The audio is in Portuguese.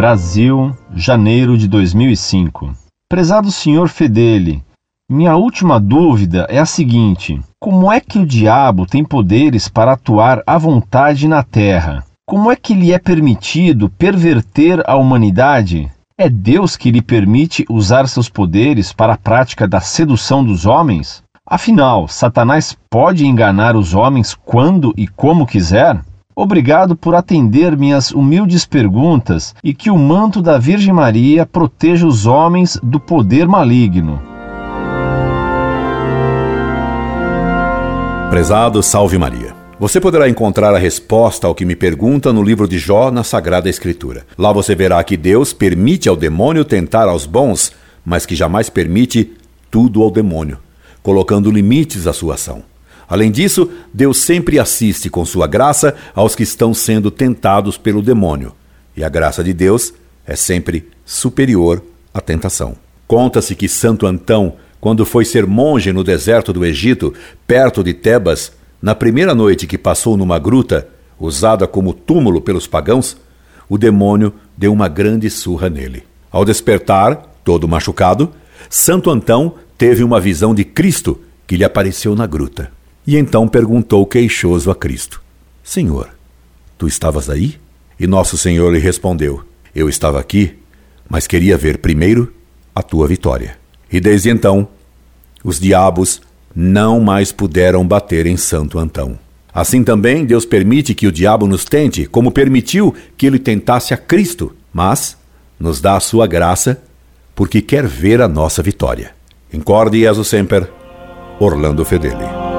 Brasil, janeiro de 2005. Prezado senhor Fedeli, minha última dúvida é a seguinte: como é que o diabo tem poderes para atuar à vontade na Terra? Como é que lhe é permitido perverter a humanidade? É Deus que lhe permite usar seus poderes para a prática da sedução dos homens? Afinal, Satanás pode enganar os homens quando e como quiser? Obrigado por atender minhas humildes perguntas e que o manto da Virgem Maria proteja os homens do poder maligno. Prezado Salve Maria. Você poderá encontrar a resposta ao que me pergunta no livro de Jó na Sagrada Escritura. Lá você verá que Deus permite ao demônio tentar aos bons, mas que jamais permite tudo ao demônio, colocando limites à sua ação. Além disso, Deus sempre assiste com sua graça aos que estão sendo tentados pelo demônio, e a graça de Deus é sempre superior à tentação. Conta-se que Santo Antão, quando foi ser monge no deserto do Egito, perto de Tebas, na primeira noite que passou numa gruta, usada como túmulo pelos pagãos, o demônio deu uma grande surra nele. Ao despertar, todo machucado, Santo Antão teve uma visão de Cristo que lhe apareceu na gruta. E então perguntou queixoso a Cristo: Senhor, tu estavas aí? E nosso Senhor lhe respondeu: Eu estava aqui, mas queria ver primeiro a tua vitória. E desde então, os diabos não mais puderam bater em Santo Antão. Assim também, Deus permite que o diabo nos tente, como permitiu que ele tentasse a Cristo, mas nos dá a sua graça porque quer ver a nossa vitória. Incorde Jesus Semper, Orlando Fedeli.